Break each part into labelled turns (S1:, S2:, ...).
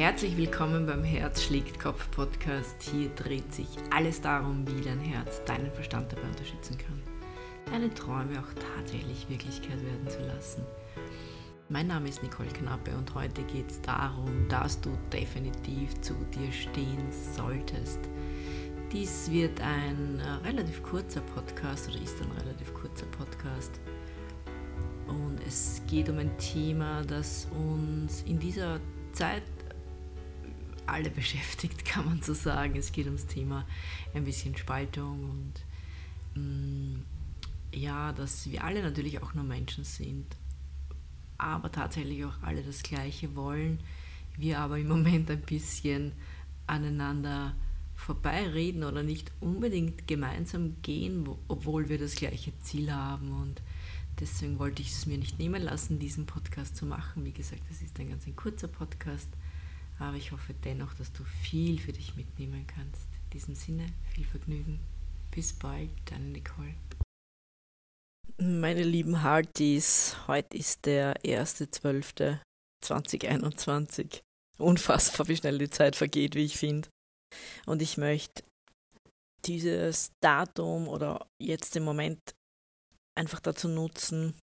S1: Herzlich willkommen beim Herz schlägt Kopf Podcast. Hier dreht sich alles darum, wie dein Herz deinen Verstand dabei unterstützen kann, deine Träume auch tatsächlich Wirklichkeit werden zu lassen. Mein Name ist Nicole Knappe und heute geht es darum, dass du definitiv zu dir stehen solltest. Dies wird ein äh, relativ kurzer Podcast oder ist ein relativ kurzer Podcast. Und es geht um ein Thema, das uns in dieser Zeit alle beschäftigt, kann man so sagen. Es geht ums Thema ein bisschen Spaltung und mh, mm, ja, dass wir alle natürlich auch nur Menschen sind, aber tatsächlich auch alle das Gleiche wollen. Wir aber im Moment ein bisschen aneinander vorbeireden oder nicht unbedingt gemeinsam gehen, obwohl wir das gleiche Ziel haben. Und deswegen wollte ich es mir nicht nehmen lassen, diesen Podcast zu machen. Wie gesagt, es ist ein ganz ein kurzer Podcast, aber ich hoffe dennoch, dass du viel für dich mitnehmen kannst. In diesem Sinne, viel Vergnügen. Bis bald, deine Nicole. Meine lieben Hearties, heute ist der 1.12.2021. Unfassbar, wie schnell die Zeit vergeht, wie ich finde. Und ich möchte dieses Datum oder jetzt im Moment einfach dazu nutzen,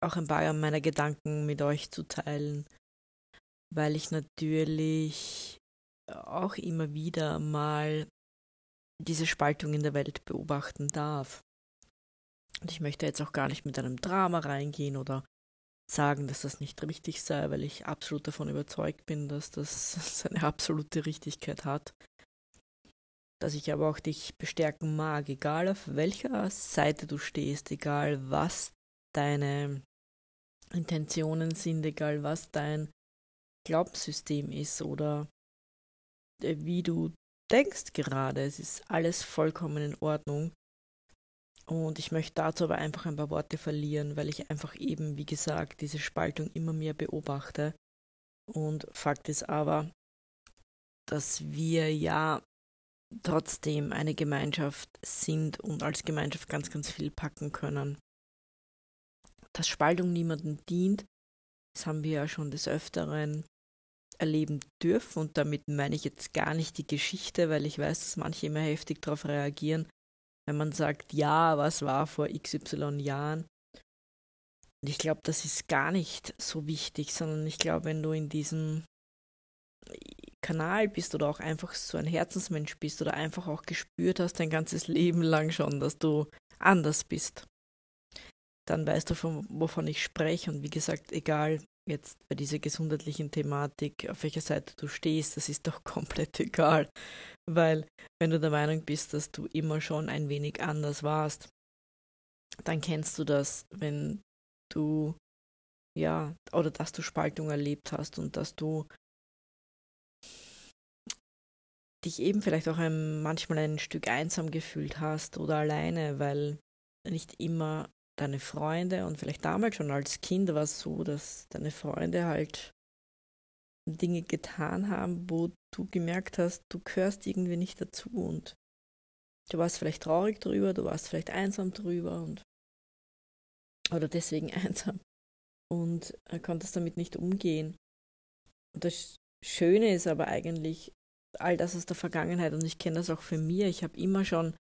S1: auch ein paar meiner Gedanken mit euch zu teilen, weil ich natürlich auch immer wieder mal diese Spaltung in der Welt beobachten darf. Und ich möchte jetzt auch gar nicht mit einem Drama reingehen oder sagen, dass das nicht richtig sei, weil ich absolut davon überzeugt bin, dass das seine absolute Richtigkeit hat. Dass ich aber auch dich bestärken mag, egal auf welcher Seite du stehst, egal was deine Intentionen sind, egal was dein Glaubenssystem ist oder äh, wie du denkst gerade. Es ist alles vollkommen in Ordnung. Und ich möchte dazu aber einfach ein paar Worte verlieren, weil ich einfach eben, wie gesagt, diese Spaltung immer mehr beobachte. Und Fakt ist aber, dass wir ja trotzdem eine Gemeinschaft sind und als Gemeinschaft ganz, ganz viel packen können. Dass Spaltung niemandem dient, das haben wir ja schon des Öfteren erleben dürfen und damit meine ich jetzt gar nicht die Geschichte, weil ich weiß, dass manche immer heftig darauf reagieren, wenn man sagt, ja, was war vor XY Jahren. Und ich glaube, das ist gar nicht so wichtig, sondern ich glaube, wenn du in diesem Kanal bist oder auch einfach so ein Herzensmensch bist oder einfach auch gespürt hast dein ganzes Leben lang schon, dass du anders bist, dann weißt du, von, wovon ich spreche. Und wie gesagt, egal jetzt bei dieser gesundheitlichen Thematik, auf welcher Seite du stehst, das ist doch komplett egal. Weil wenn du der Meinung bist, dass du immer schon ein wenig anders warst, dann kennst du das, wenn du ja, oder dass du Spaltung erlebt hast und dass du dich eben vielleicht auch ein, manchmal ein Stück einsam gefühlt hast oder alleine, weil nicht immer deine Freunde und vielleicht damals schon als Kind war es so, dass deine Freunde halt Dinge getan haben, wo du gemerkt hast, du gehörst irgendwie nicht dazu und du warst vielleicht traurig drüber, du warst vielleicht einsam drüber und oder deswegen einsam und konntest damit nicht umgehen. Und das Schöne ist aber eigentlich all das aus der Vergangenheit und ich kenne das auch für mir. Ich habe immer schon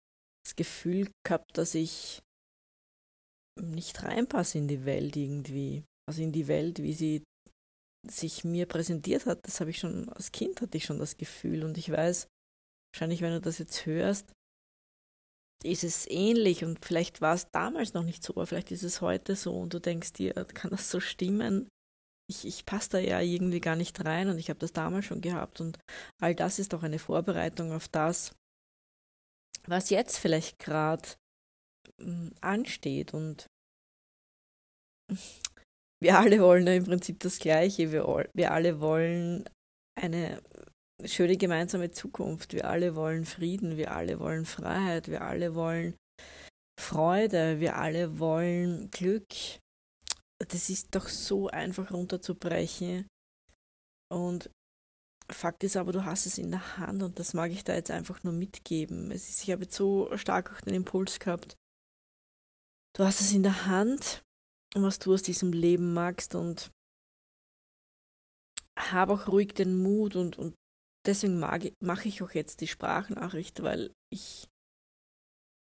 S1: das Gefühl gehabt, dass ich nicht reinpasse in die Welt irgendwie. Also in die Welt, wie sie sich mir präsentiert hat, das habe ich schon als Kind hatte ich schon das Gefühl. Und ich weiß, wahrscheinlich wenn du das jetzt hörst, ist es ähnlich. Und vielleicht war es damals noch nicht so, aber vielleicht ist es heute so. Und du denkst dir, kann das so stimmen? Ich, ich passe da ja irgendwie gar nicht rein. Und ich habe das damals schon gehabt. Und all das ist auch eine Vorbereitung auf das, was jetzt vielleicht gerade ansteht und wir alle wollen im Prinzip das Gleiche. Wir, wir alle wollen eine schöne gemeinsame Zukunft. Wir alle wollen Frieden. Wir alle wollen Freiheit. Wir alle wollen Freude. Wir alle wollen Glück. Das ist doch so einfach runterzubrechen. Und Fakt ist aber, du hast es in der Hand und das mag ich da jetzt einfach nur mitgeben. Es ist, ich habe jetzt so stark auch den Impuls gehabt. Du hast es in der Hand was du aus diesem Leben magst und habe auch ruhig den Mut und, und deswegen mache ich auch jetzt die Sprachnachricht, weil ich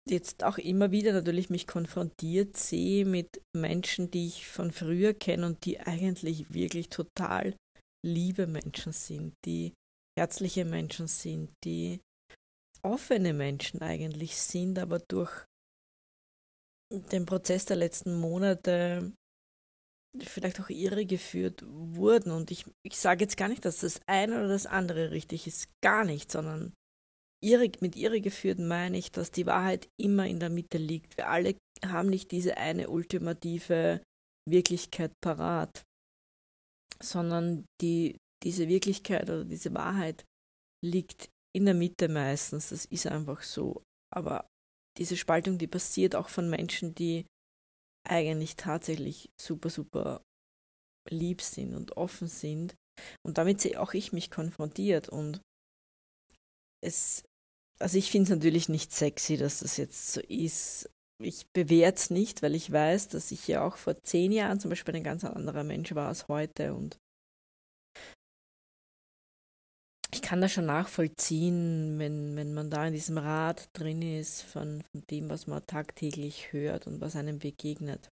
S1: jetzt auch immer wieder natürlich mich konfrontiert sehe mit Menschen, die ich von früher kenne und die eigentlich wirklich total liebe Menschen sind, die herzliche Menschen sind, die offene Menschen eigentlich sind, aber durch den Prozess der letzten Monate vielleicht auch irregeführt wurden. Und ich, ich sage jetzt gar nicht, dass das eine oder das andere richtig ist, gar nicht, sondern irre, mit irregeführt meine ich, dass die Wahrheit immer in der Mitte liegt. Wir alle haben nicht diese eine ultimative Wirklichkeit parat, sondern die, diese Wirklichkeit oder diese Wahrheit liegt in der Mitte meistens. Das ist einfach so. Aber diese Spaltung, die passiert auch von Menschen, die eigentlich tatsächlich super, super lieb sind und offen sind. Und damit sehe auch ich mich konfrontiert. Und es, also ich finde es natürlich nicht sexy, dass das jetzt so ist. Ich bewerte es nicht, weil ich weiß, dass ich ja auch vor zehn Jahren zum Beispiel ein ganz anderer Mensch war als heute. Und ich kann das schon nachvollziehen, wenn, wenn man da in diesem Rad drin ist von, von dem, was man tagtäglich hört und was einem begegnet.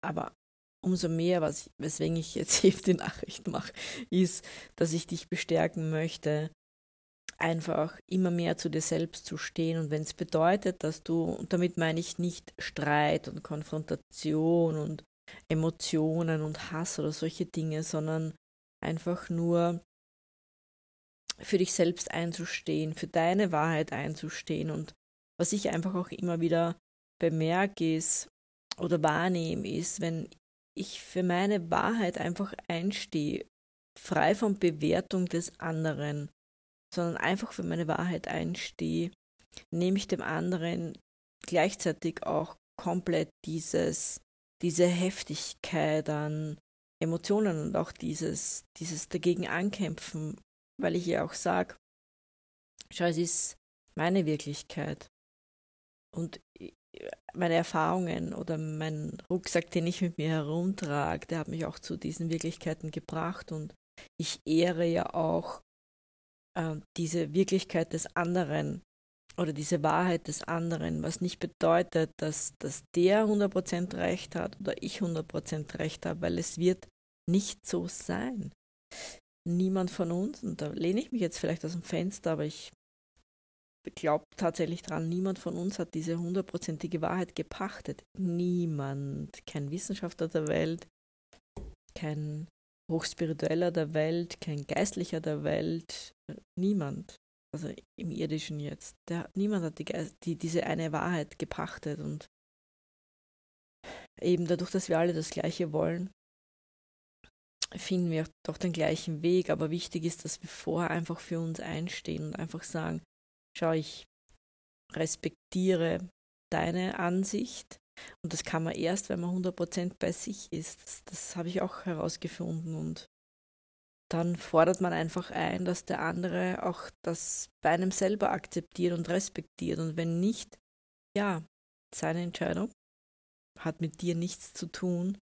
S1: Aber umso mehr, was, weswegen ich jetzt eben die Nachricht mache, ist, dass ich dich bestärken möchte, einfach immer mehr zu dir selbst zu stehen. Und wenn es bedeutet, dass du, und damit meine ich nicht Streit und Konfrontation und Emotionen und Hass oder solche Dinge, sondern einfach nur für dich selbst einzustehen, für deine Wahrheit einzustehen. Und was ich einfach auch immer wieder bemerke ist oder wahrnehme, ist, wenn ich für meine Wahrheit einfach einstehe, frei von Bewertung des anderen, sondern einfach für meine Wahrheit einstehe, nehme ich dem anderen gleichzeitig auch komplett dieses, diese Heftigkeit an Emotionen und auch dieses, dieses dagegen ankämpfen weil ich ihr auch sage, schau, es ist meine Wirklichkeit. Und meine Erfahrungen oder mein Rucksack, den ich mit mir herumtrage, der hat mich auch zu diesen Wirklichkeiten gebracht. Und ich ehre ja auch äh, diese Wirklichkeit des anderen oder diese Wahrheit des anderen, was nicht bedeutet, dass, dass der 100% Recht hat oder ich 100% Recht habe, weil es wird nicht so sein niemand von uns, und da lehne ich mich jetzt vielleicht aus dem Fenster, aber ich glaube tatsächlich dran, niemand von uns hat diese hundertprozentige Wahrheit gepachtet. Niemand, kein Wissenschaftler der Welt, kein Hochspiritueller der Welt, kein Geistlicher der Welt, niemand, also im irdischen jetzt, der, niemand hat die, die, diese eine Wahrheit gepachtet und eben dadurch, dass wir alle das Gleiche wollen, finden wir doch den gleichen Weg. Aber wichtig ist, dass wir vorher einfach für uns einstehen und einfach sagen, schau, ich respektiere deine Ansicht. Und das kann man erst, wenn man 100% bei sich ist. Das, das habe ich auch herausgefunden. Und dann fordert man einfach ein, dass der andere auch das bei einem selber akzeptiert und respektiert. Und wenn nicht, ja, seine Entscheidung hat mit dir nichts zu tun.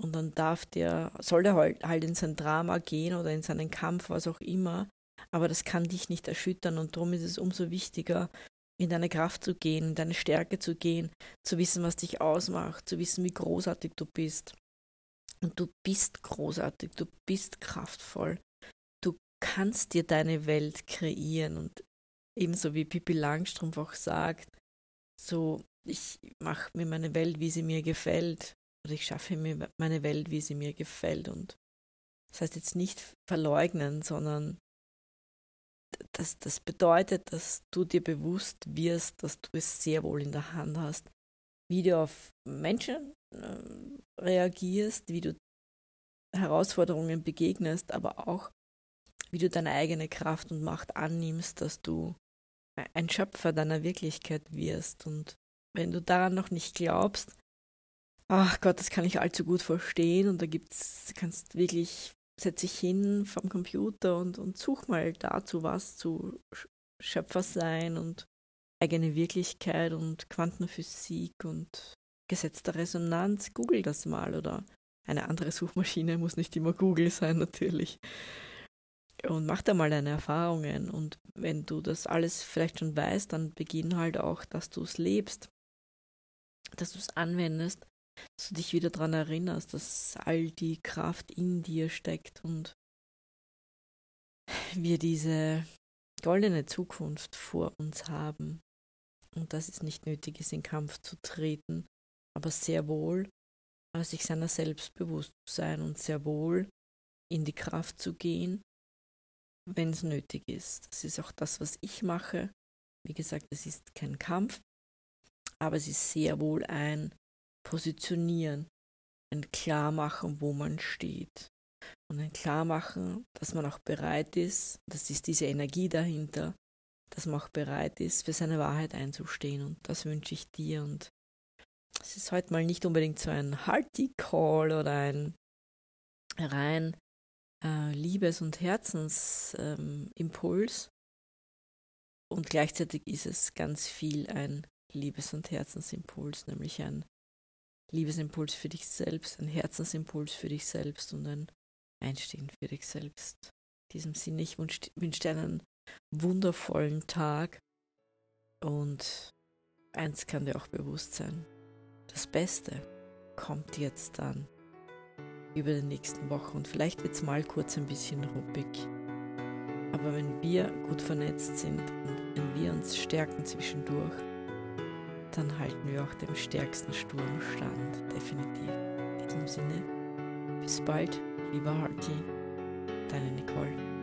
S1: Und dann darf der, soll der halt, halt in sein Drama gehen oder in seinen Kampf, was auch immer. Aber das kann dich nicht erschüttern und darum ist es umso wichtiger, in deine Kraft zu gehen, in deine Stärke zu gehen, zu wissen, was dich ausmacht, zu wissen, wie großartig du bist. Und du bist großartig, du bist kraftvoll. Du kannst dir deine Welt kreieren und ebenso wie Pippi Langstrumpf auch sagt, so ich mache mir meine Welt, wie sie mir gefällt oder ich schaffe mir meine Welt, wie sie mir gefällt. Und das heißt jetzt nicht verleugnen, sondern das, das bedeutet, dass du dir bewusst wirst, dass du es sehr wohl in der Hand hast, wie du auf Menschen äh, reagierst, wie du Herausforderungen begegnest, aber auch wie du deine eigene Kraft und Macht annimmst, dass du ein Schöpfer deiner Wirklichkeit wirst. Und wenn du daran noch nicht glaubst, ach Gott, das kann ich allzu gut verstehen und da gibt's, kannst wirklich, setz dich hin vom Computer und, und such mal dazu was zu Schöpfer sein und eigene Wirklichkeit und Quantenphysik und Gesetz der Resonanz. Google das mal oder eine andere Suchmaschine, muss nicht immer Google sein natürlich. Und mach da mal deine Erfahrungen. Und wenn du das alles vielleicht schon weißt, dann beginn halt auch, dass du es lebst, dass du es anwendest, dass du dich wieder daran erinnerst, dass all die Kraft in dir steckt und wir diese goldene Zukunft vor uns haben und dass es nicht nötig ist, in Kampf zu treten, aber sehr wohl sich seiner selbst bewusst zu sein und sehr wohl in die Kraft zu gehen, wenn es nötig ist. Das ist auch das, was ich mache. Wie gesagt, es ist kein Kampf, aber es ist sehr wohl ein Positionieren, ein Klarmachen, wo man steht. Und ein Klarmachen, dass man auch bereit ist, das ist diese Energie dahinter, dass man auch bereit ist, für seine Wahrheit einzustehen. Und das wünsche ich dir. Und es ist heute mal nicht unbedingt so ein Halti-Call oder ein rein äh, Liebes- und Herzensimpuls. Ähm, und gleichzeitig ist es ganz viel ein Liebes- und Herzensimpuls, nämlich ein Liebesimpuls für dich selbst, ein Herzensimpuls für dich selbst und ein Einstehen für dich selbst. In diesem Sinne, ich wünsche wünsch dir einen wundervollen Tag und eins kann dir auch bewusst sein. Das Beste kommt jetzt dann über die nächsten Wochen und vielleicht wird es mal kurz ein bisschen ruppig. Aber wenn wir gut vernetzt sind und wenn wir uns stärken zwischendurch, dann halten wir auch dem stärksten Sturm stand, definitiv. In diesem Sinne, bis bald, lieber Harty, deine Nicole.